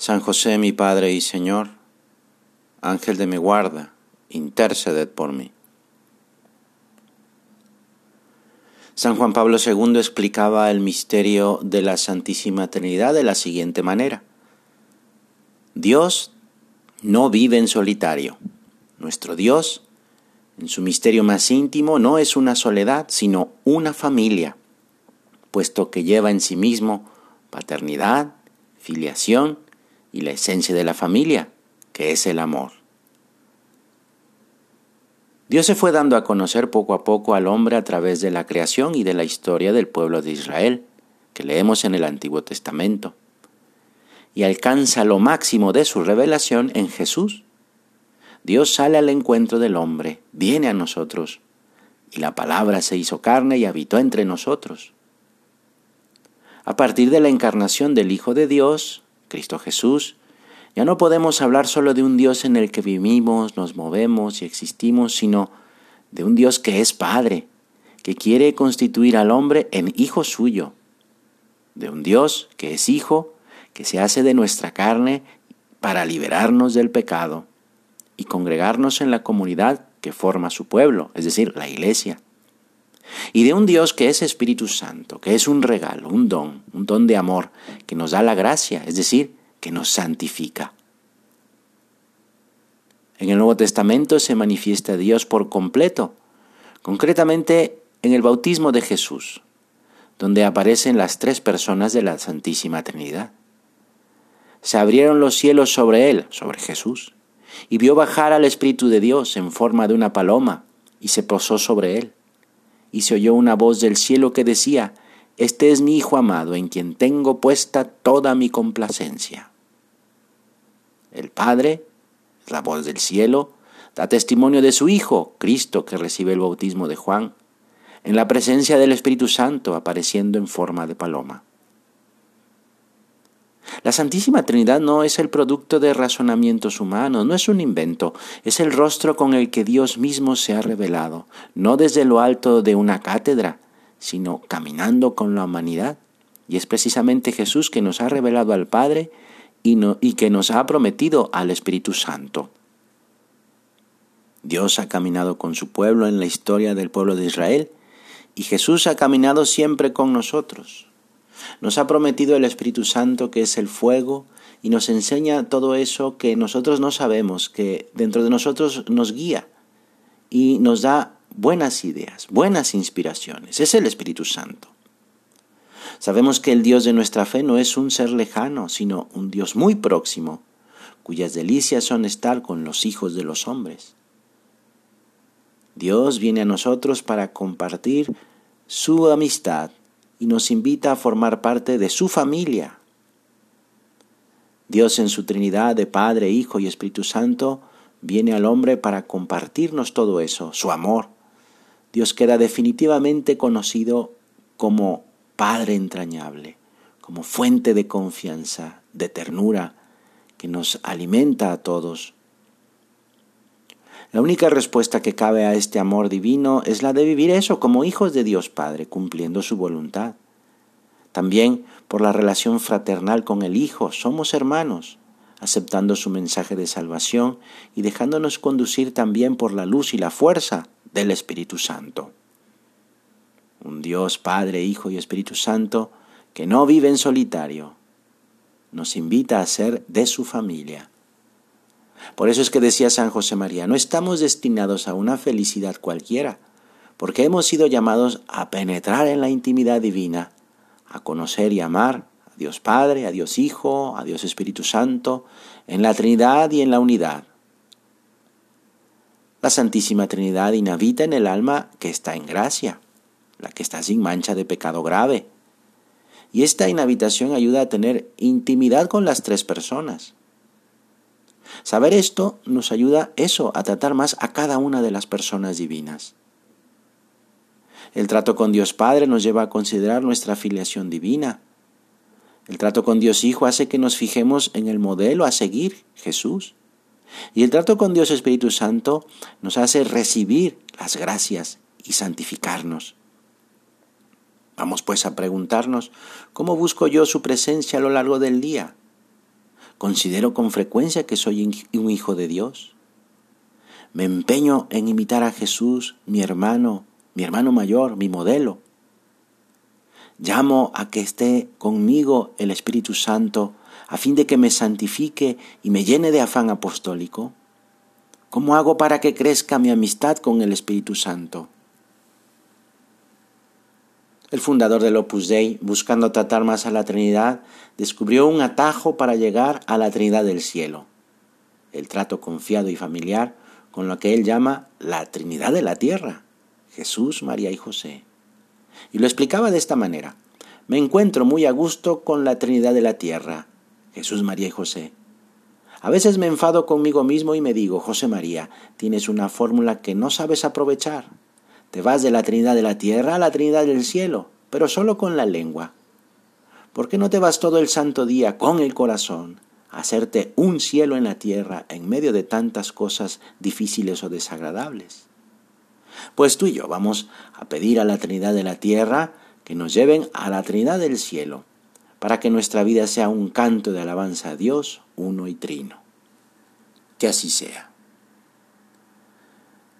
San José, mi Padre y Señor, Ángel de mi guarda, interceded por mí. San Juan Pablo II explicaba el misterio de la Santísima Trinidad de la siguiente manera. Dios no vive en solitario. Nuestro Dios, en su misterio más íntimo, no es una soledad, sino una familia, puesto que lleva en sí mismo paternidad, filiación y la esencia de la familia, que es el amor. Dios se fue dando a conocer poco a poco al hombre a través de la creación y de la historia del pueblo de Israel, que leemos en el Antiguo Testamento, y alcanza lo máximo de su revelación en Jesús. Dios sale al encuentro del hombre, viene a nosotros, y la palabra se hizo carne y habitó entre nosotros. A partir de la encarnación del Hijo de Dios, Cristo Jesús, ya no podemos hablar solo de un Dios en el que vivimos, nos movemos y existimos, sino de un Dios que es Padre, que quiere constituir al hombre en hijo suyo, de un Dios que es Hijo, que se hace de nuestra carne para liberarnos del pecado y congregarnos en la comunidad que forma su pueblo, es decir, la iglesia. Y de un Dios que es Espíritu Santo, que es un regalo, un don, un don de amor, que nos da la gracia, es decir, que nos santifica. En el Nuevo Testamento se manifiesta Dios por completo, concretamente en el bautismo de Jesús, donde aparecen las tres personas de la Santísima Trinidad. Se abrieron los cielos sobre él, sobre Jesús, y vio bajar al Espíritu de Dios en forma de una paloma, y se posó sobre él y se oyó una voz del cielo que decía, Este es mi Hijo amado, en quien tengo puesta toda mi complacencia. El Padre, la voz del cielo, da testimonio de su Hijo, Cristo, que recibe el bautismo de Juan, en la presencia del Espíritu Santo apareciendo en forma de paloma. La Santísima Trinidad no es el producto de razonamientos humanos, no es un invento, es el rostro con el que Dios mismo se ha revelado, no desde lo alto de una cátedra, sino caminando con la humanidad. Y es precisamente Jesús que nos ha revelado al Padre y, que nos ha prometido al Espíritu Santo. Dios ha caminado con su pueblo en la historia del pueblo de Israel y Jesús ha caminado siempre con nosotros. Nos ha prometido el Espíritu Santo que es el fuego y nos enseña todo eso que nosotros no sabemos, que dentro de nosotros nos guía y nos da buenas ideas, buenas inspiraciones. Es el Espíritu Santo. Sabemos que el Dios de nuestra fe no es un ser lejano, sino un Dios muy próximo, cuyas delicias son estar con los hijos de los hombres. Dios viene a nosotros para compartir su amistad, y nos invita a formar parte de su familia. Dios en su Trinidad de Padre, Hijo y Espíritu Santo viene al hombre para compartirnos todo eso, su amor. Dios queda definitivamente conocido como Padre entrañable, como fuente de confianza, de ternura, que nos alimenta a todos la única respuesta que cabe a este amor divino es la de vivir eso como hijos de Dios Padre, cumpliendo su voluntad. También por la relación fraternal con el Hijo, somos hermanos, aceptando su mensaje de salvación y dejándonos conducir también por la luz y la fuerza del Espíritu Santo. Un Dios Padre, Hijo y Espíritu Santo que no vive en solitario, nos invita a ser de su familia por eso es que decía San José María, no estamos destinados a una felicidad cualquiera, porque hemos sido llamados a penetrar en la intimidad divina, a conocer y amar a Dios Padre, a Dios Hijo, a Dios Espíritu Santo, en la Trinidad y en la unidad. La Santísima Trinidad inhabita en el alma que está en gracia, la que está sin mancha de pecado grave. Y esta inhabitación ayuda a tener intimidad con las tres personas Saber esto nos ayuda eso, a tratar más a cada una de las personas divinas. El trato con Dios Padre nos lleva a considerar nuestra filiación divina. El trato con Dios Hijo hace que nos fijemos en el modelo a seguir, Jesús. Y el trato con Dios Espíritu Santo nos hace recibir las gracias y santificarnos. Vamos pues a preguntarnos, ¿cómo busco yo su presencia a lo largo del día? ¿Considero con frecuencia que soy un hijo de Dios? ¿Me empeño en imitar a Jesús, mi hermano, mi hermano mayor, mi modelo? ¿Llamo a que esté conmigo el Espíritu Santo a fin de que me santifique y me llene de afán apostólico? ¿Cómo hago para que crezca mi amistad con el Espíritu Santo? El fundador del Opus Dei, buscando tratar más a la Trinidad, descubrió un atajo para llegar a la Trinidad del cielo, el trato confiado y familiar con lo que él llama la Trinidad de la tierra, Jesús, María y José. Y lo explicaba de esta manera. Me encuentro muy a gusto con la Trinidad de la tierra, Jesús, María y José. A veces me enfado conmigo mismo y me digo, José María, tienes una fórmula que no sabes aprovechar. Te vas de la Trinidad de la tierra a la Trinidad del cielo, pero solo con la lengua. ¿Por qué no te vas todo el santo día con el corazón a hacerte un cielo en la tierra en medio de tantas cosas difíciles o desagradables? Pues tú y yo vamos a pedir a la Trinidad de la tierra que nos lleven a la Trinidad del cielo, para que nuestra vida sea un canto de alabanza a Dios, uno y trino. Que así sea.